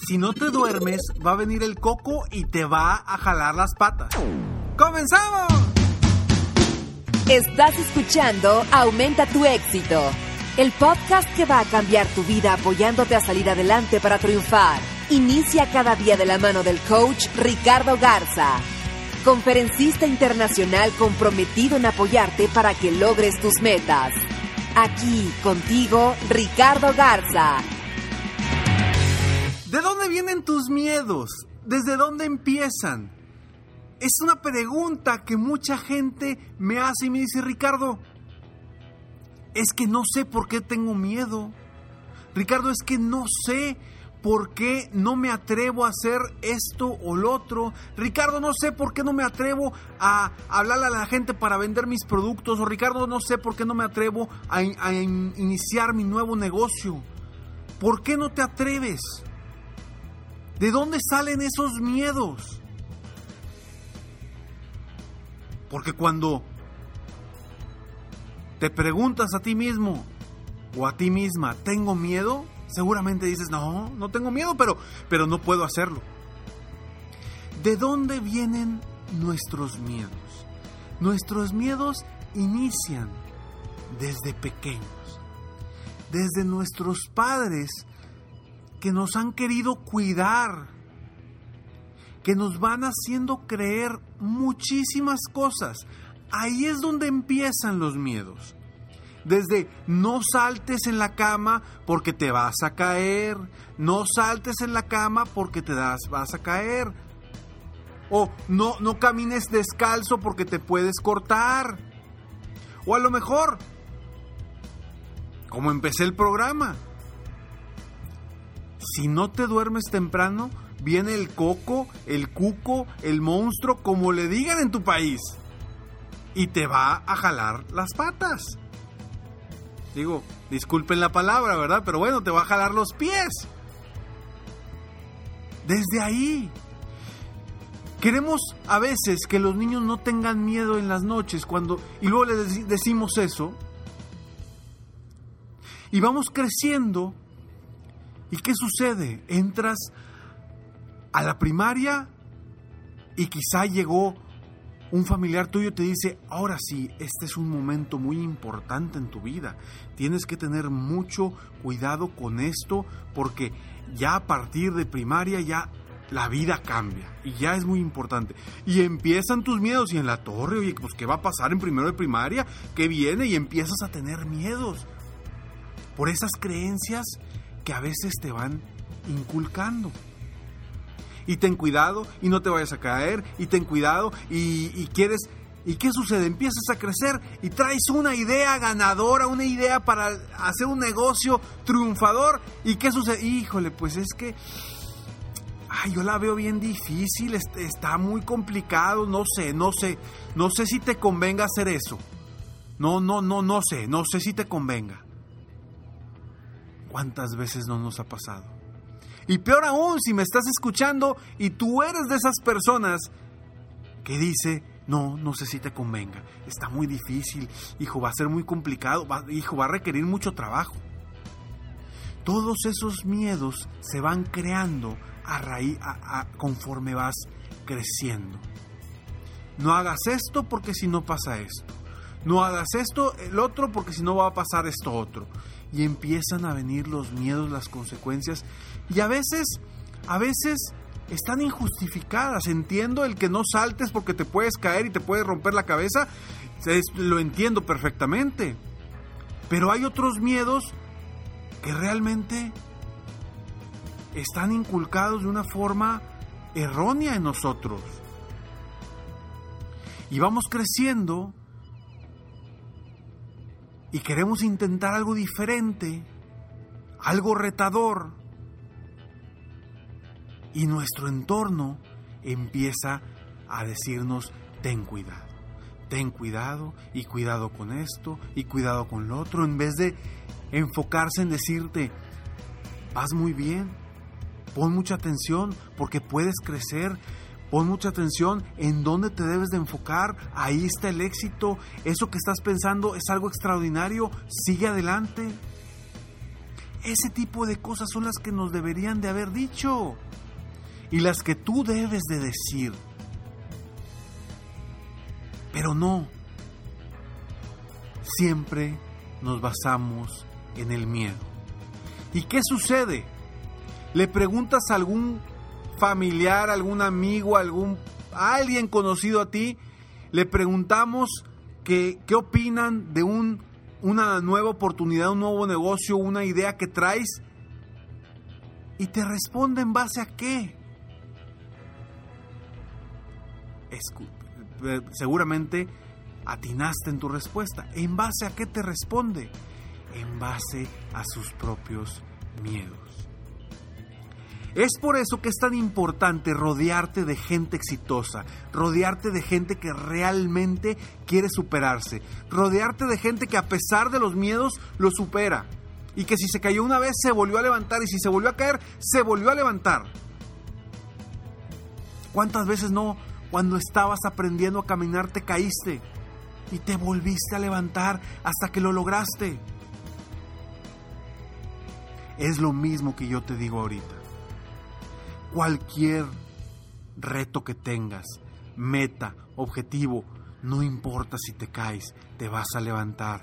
Si no te duermes, va a venir el coco y te va a jalar las patas. ¡Comenzamos! Estás escuchando Aumenta tu éxito, el podcast que va a cambiar tu vida apoyándote a salir adelante para triunfar. Inicia cada día de la mano del coach Ricardo Garza, conferencista internacional comprometido en apoyarte para que logres tus metas. Aquí contigo, Ricardo Garza. ¿De dónde vienen tus miedos? ¿Desde dónde empiezan? Es una pregunta que mucha gente me hace y me dice, Ricardo, es que no sé por qué tengo miedo. Ricardo, es que no sé por qué no me atrevo a hacer esto o lo otro. Ricardo, no sé por qué no me atrevo a hablarle a la gente para vender mis productos. O Ricardo, no sé por qué no me atrevo a, a iniciar mi nuevo negocio. ¿Por qué no te atreves? ¿De dónde salen esos miedos? Porque cuando te preguntas a ti mismo o a ti misma, ¿tengo miedo? Seguramente dices, no, no tengo miedo, pero, pero no puedo hacerlo. ¿De dónde vienen nuestros miedos? Nuestros miedos inician desde pequeños, desde nuestros padres que nos han querido cuidar, que nos van haciendo creer muchísimas cosas. Ahí es donde empiezan los miedos. Desde no saltes en la cama porque te vas a caer, no saltes en la cama porque te das, vas a caer. O no, no camines descalzo porque te puedes cortar. O a lo mejor, como empecé el programa, si no te duermes temprano, viene el coco, el cuco, el monstruo, como le digan en tu país, y te va a jalar las patas. Digo, disculpen la palabra, ¿verdad? Pero bueno, te va a jalar los pies. Desde ahí. Queremos a veces que los niños no tengan miedo en las noches cuando y luego les decimos eso. Y vamos creciendo ¿Y qué sucede? Entras a la primaria y quizá llegó un familiar tuyo y te dice, ahora sí, este es un momento muy importante en tu vida. Tienes que tener mucho cuidado con esto porque ya a partir de primaria ya la vida cambia y ya es muy importante. Y empiezan tus miedos y en la torre, oye, pues ¿qué va a pasar en primero de primaria? ¿Qué viene? Y empiezas a tener miedos por esas creencias que a veces te van inculcando. Y ten cuidado y no te vayas a caer y ten cuidado y, quieres... ¿Y qué sucede? Empiezas a crecer y traes una idea ganadora, una idea para hacer un negocio triunfador. ¿Y qué sucede? Híjole, pues es que... Ay, yo la veo bien difícil, está muy complicado, no sé, no sé, no sé si te convenga hacer eso. No, no, no, no sé, no sé si te convenga. ¿Cuántas veces no nos ha pasado? Y peor aún, si me estás escuchando y tú eres de esas personas que dice, no, no sé si te convenga, está muy difícil, hijo, va a ser muy complicado, hijo, va a requerir mucho trabajo. Todos esos miedos se van creando a raíz, conforme vas creciendo. No hagas esto porque si no pasa esto. No hagas esto, el otro, porque si no va a pasar esto otro y empiezan a venir los miedos, las consecuencias. Y a veces, a veces están injustificadas. Entiendo el que no saltes porque te puedes caer y te puedes romper la cabeza. Lo entiendo perfectamente. Pero hay otros miedos que realmente están inculcados de una forma errónea en nosotros. Y vamos creciendo y queremos intentar algo diferente, algo retador. Y nuestro entorno empieza a decirnos, ten cuidado, ten cuidado y cuidado con esto y cuidado con lo otro, en vez de enfocarse en decirte, vas muy bien, pon mucha atención porque puedes crecer, pon mucha atención en dónde te debes de enfocar, ahí está el éxito, eso que estás pensando es algo extraordinario, sigue adelante. Ese tipo de cosas son las que nos deberían de haber dicho y las que tú debes de decir. Pero no, siempre nos basamos en el miedo. ¿Y qué sucede? Le preguntas a algún familiar, algún amigo, algún alguien conocido a ti, le preguntamos qué opinan de un, una nueva oportunidad, un nuevo negocio, una idea que traes y te responde en base a qué. seguramente atinaste en tu respuesta. ¿En base a qué te responde? En base a sus propios miedos. Es por eso que es tan importante rodearte de gente exitosa, rodearte de gente que realmente quiere superarse, rodearte de gente que a pesar de los miedos lo supera y que si se cayó una vez se volvió a levantar y si se volvió a caer se volvió a levantar. ¿Cuántas veces no cuando estabas aprendiendo a caminar te caíste y te volviste a levantar hasta que lo lograste? Es lo mismo que yo te digo ahorita. Cualquier reto que tengas, meta, objetivo, no importa si te caes, te vas a levantar.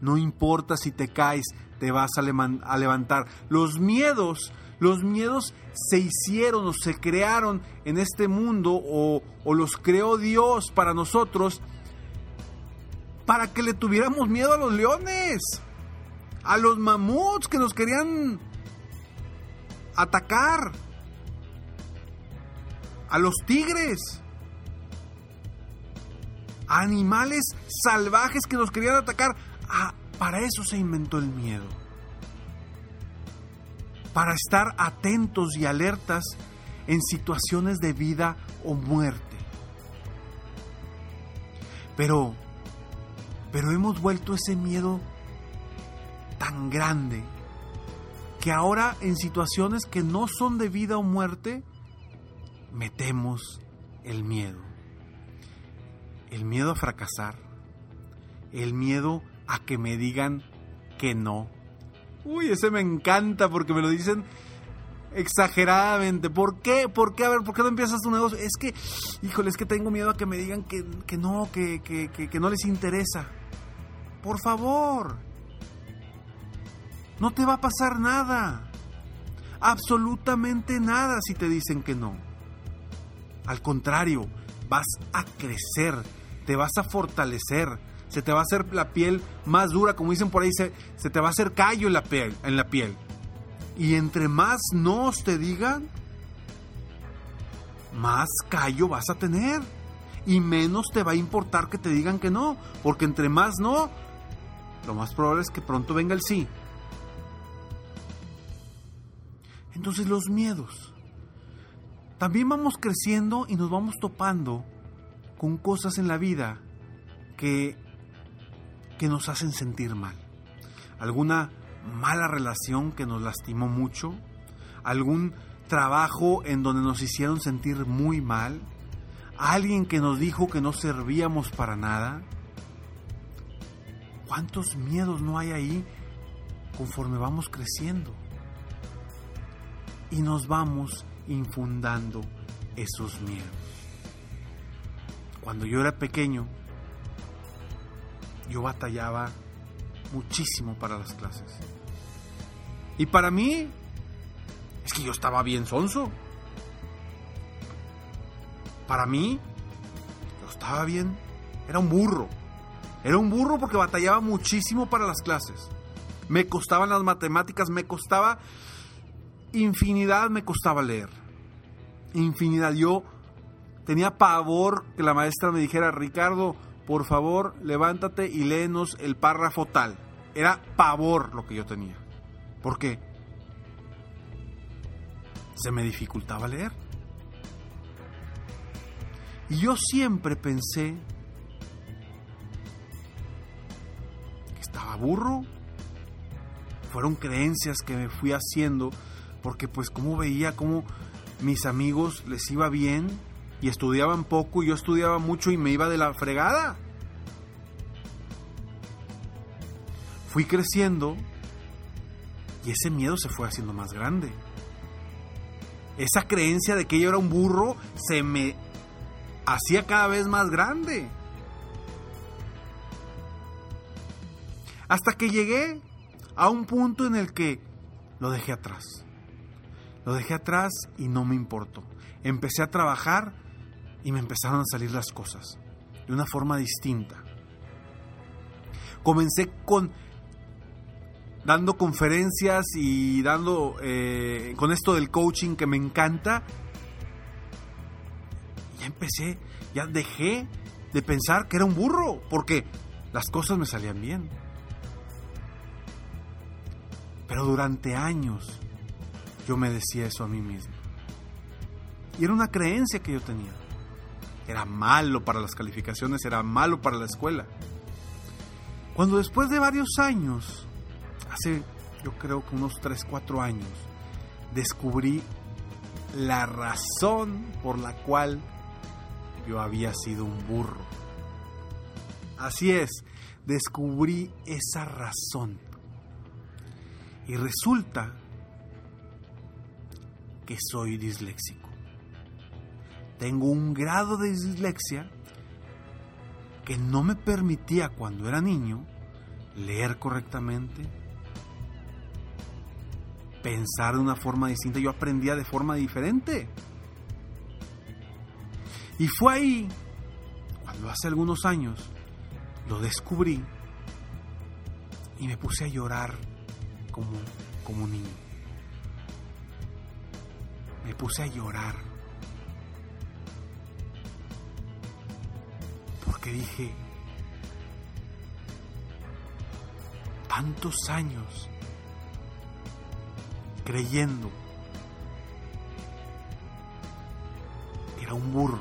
No importa si te caes, te vas a, levantar. Los miedos los miedos se hicieron o se crearon en este mundo o, los creó Dios para nosotros para que le tuviéramos miedo a los leones, a los mamuts que nos querían atacar, a los tigres, a animales salvajes que nos querían atacar. Ah, para eso se inventó el miedo para estar atentos y alertas en situaciones de vida o muerte. Pero, pero hemos vuelto ese miedo tan grande que ahora en situaciones que no son de vida o muerte, metemos el miedo. El miedo a fracasar, el miedo a que me digan que no Uy, ese me encanta porque me lo dicen exageradamente. ¿Por qué? ¿Por qué? A ver, ¿por qué no empiezas tu negocio? Es que, híjole, es que tengo miedo a que me digan que, no, que, que, que no les interesa. Por favor. No te va a pasar nada. Absolutamente nada si te dicen que no. Al contrario, vas a crecer, te vas a fortalecer se te va a hacer la piel más dura, como dicen por ahí, se, te va a hacer callo en la piel, en la piel. Y entre más nos te digan, más callo vas a tener. Y menos te va a importar que te digan que no, porque entre más no, lo más probable es que pronto venga el sí. Entonces los miedos. También vamos creciendo y nos vamos topando con cosas en la vida que que nos hacen sentir mal. Alguna mala relación que nos lastimó mucho. Algún trabajo en donde nos hicieron sentir muy mal. Alguien que nos dijo que no servíamos para nada. ¿Cuántos miedos no hay ahí conforme vamos creciendo? Y nos vamos infundando esos miedos. Cuando yo era pequeño, yo batallaba muchísimo para las clases. Y para mí, es que yo estaba bien sonso. para mí, yo estaba bien, era un burro. Era un burro porque batallaba muchísimo para las clases. Me costaban las matemáticas, me costaba infinidad, me costaba leer. Infinidad. Yo tenía pavor que la maestra me dijera, Ricardo, por favor, levántate y léenos el párrafo tal. Era pavor lo que yo tenía. ¿Por qué? Se me dificultaba leer. Y yo siempre pensé que estaba burro. Fueron creencias que me fui haciendo porque pues como veía como mis amigos les iba bien y estudiaban poco y yo estudiaba mucho y me iba de la fregada. Fui creciendo y ese miedo se fue haciendo más grande. Esa creencia de que yo era un burro se me hacía cada vez más grande. Hasta que llegué a un punto en el que lo dejé atrás. Lo dejé atrás y no me importó. Empecé a trabajar y me empezaron a salir las cosas de una forma distinta. Comencé con dando conferencias y dando eh, con esto del coaching que me encanta. Ya empecé, ya dejé de pensar que era un burro, porque las cosas me salían bien. Pero durante años yo me decía eso a mí mismo. Y era una creencia que yo tenía. Era malo para las calificaciones, era malo para la escuela. Cuando después de varios años hace yo creo que unos 3, 4 años, descubrí la razón por la cual yo había sido un burro. Así es, descubrí esa razón. Y resulta que soy disléxico. Tengo un grado de dislexia que no me permitía cuando era niño leer correctamente, pensar de una forma distinta, yo aprendía de forma diferente. Y fue ahí, cuando hace algunos años, lo descubrí y me puse a llorar como, como niño. Me puse a llorar. Porque dije, tantos años creyendo que era un burro.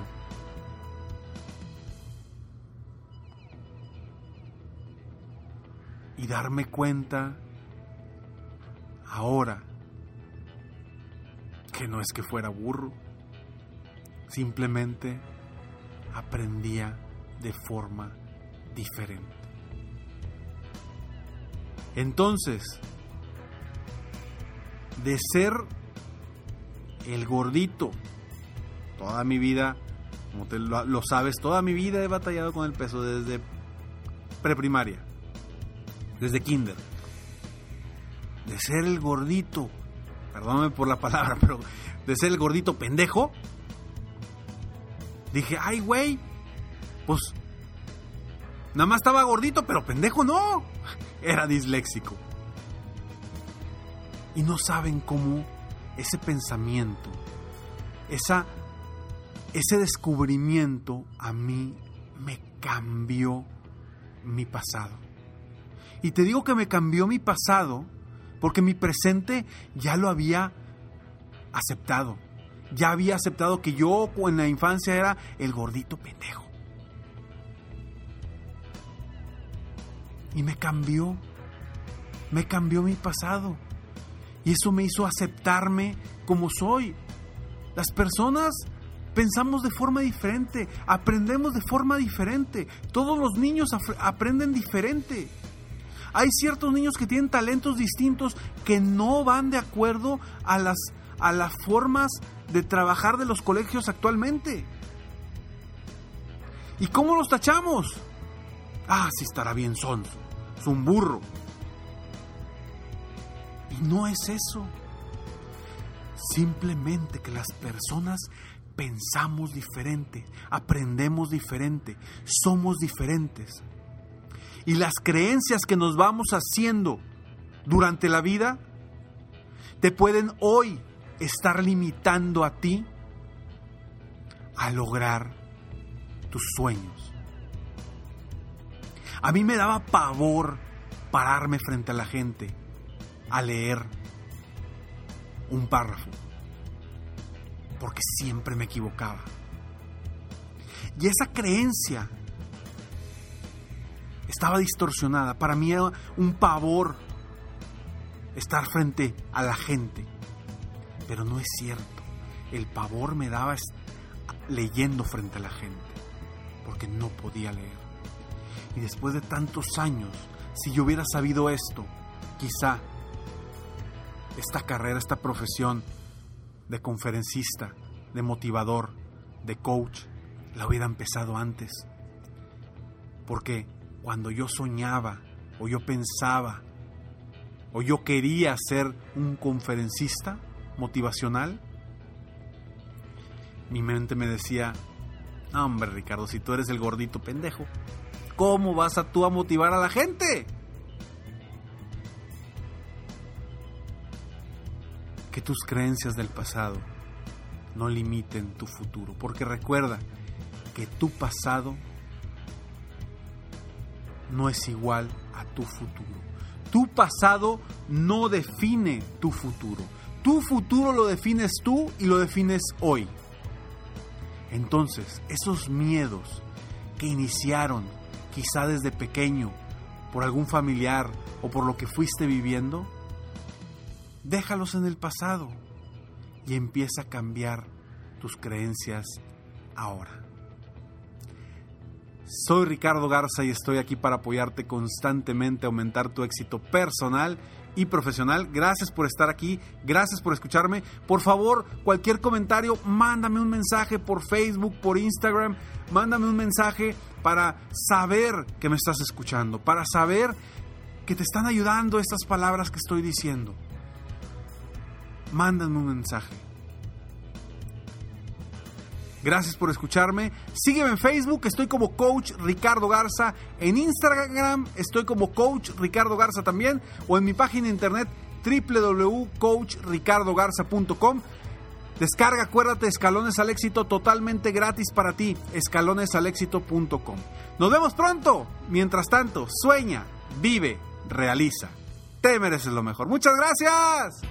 Y darme cuenta ahora que no es que fuera burro, simplemente aprendía de forma diferente. Entonces, de ser el gordito. Toda mi vida, como te lo, sabes, toda mi vida he batallado con el peso desde preprimaria, desde kinder. De ser el gordito, perdóname por la palabra, pero de ser el gordito pendejo, dije, ay, güey, pues nada más estaba gordito, pero pendejo no, era disléxico y no saben cómo ese pensamiento, esa, ese descubrimiento a mí me cambió mi pasado. Y te digo que me cambió mi pasado porque mi presente ya lo había aceptado. Ya había aceptado que yo en la infancia era el gordito pendejo. Y me cambió, me cambió mi pasado. Y eso me hizo aceptarme como soy. Las personas pensamos de forma diferente, aprendemos de forma diferente. Todos los niños aprenden diferente. Hay ciertos niños que tienen talentos distintos que no van de acuerdo a las, a las formas de trabajar de los colegios actualmente. ¿Y cómo los tachamos? Ah, sí estará bien son. Es un burro. Y no es eso. Simplemente que las personas pensamos diferente, aprendemos diferente, somos diferentes. Y las creencias que nos vamos haciendo durante la vida te pueden hoy estar limitando a ti a lograr tus sueños. A mí me daba pavor pararme frente a la gente a leer un párrafo, porque siempre me equivocaba. Y esa creencia estaba distorsionada. Para mí era un pavor estar frente a la gente. Pero no es cierto. El pavor me daba leyendo frente a la gente, porque no podía leer. Y después de tantos años, si yo hubiera sabido esto, quizá esta carrera, esta profesión de conferencista, de motivador, de coach, la hubiera empezado antes. Porque cuando yo soñaba o yo pensaba o yo quería ser un conferencista motivacional, mi mente me decía, hombre Ricardo, si tú eres el gordito pendejo, ¿cómo vas a tú a motivar a la gente? Que tus creencias del pasado no limiten tu futuro, porque recuerda que tu pasado no es igual a tu futuro. Tu pasado no define tu futuro. Tu futuro lo defines tú y lo defines hoy. Entonces, esos miedos que iniciaron quizá desde pequeño por algún familiar o por lo que fuiste viviendo, déjalos en el pasado y empieza a cambiar tus creencias ahora. Soy Ricardo Garza y estoy aquí para apoyarte constantemente aumentar tu éxito personal y profesional. Gracias por estar aquí, gracias por escucharme. Por favor, cualquier comentario, mándame un mensaje por Facebook, por Instagram, mándame un mensaje para saber que me estás escuchando, para saber que te están ayudando estas palabras que estoy diciendo. Mándame un mensaje. Gracias por escucharme. Sígueme en Facebook, estoy como Coach Ricardo Garza. En Instagram estoy como Coach Ricardo Garza también. O en mi página internet www.coachricardogarza.com. Descarga, acuérdate, escalones al éxito totalmente gratis para ti. Escalonesalexito.com. Nos vemos pronto. Mientras tanto, sueña, vive, realiza. Te mereces lo mejor. Muchas gracias.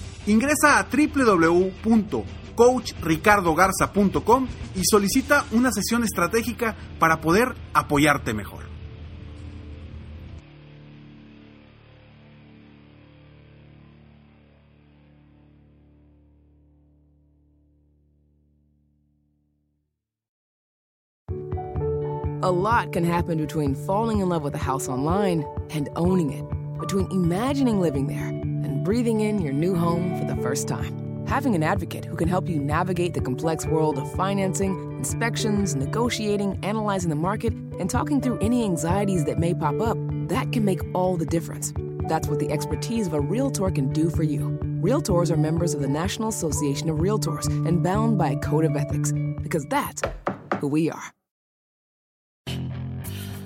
Ingresa a www.coachricardogarza.com y solicita una sesión estratégica para poder apoyarte mejor. A lot can happen between falling in love with a house online and owning it, between imagining living there breathing in your new home for the first time. Having an advocate who can help you navigate the complex world of financing, inspections, negotiating, analyzing the market, and talking through any anxieties that may pop up, that can make all the difference. That's what the expertise of a Realtor can do for you. Realtors are members of the National Association of Realtors and bound by a code of ethics, because that's who we are.